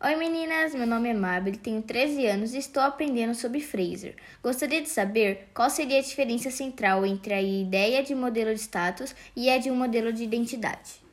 Oi meninas, meu nome é Mabel, tenho 13 anos e estou aprendendo sobre Fraser. Gostaria de saber qual seria a diferença central entre a ideia de modelo de status e a de um modelo de identidade.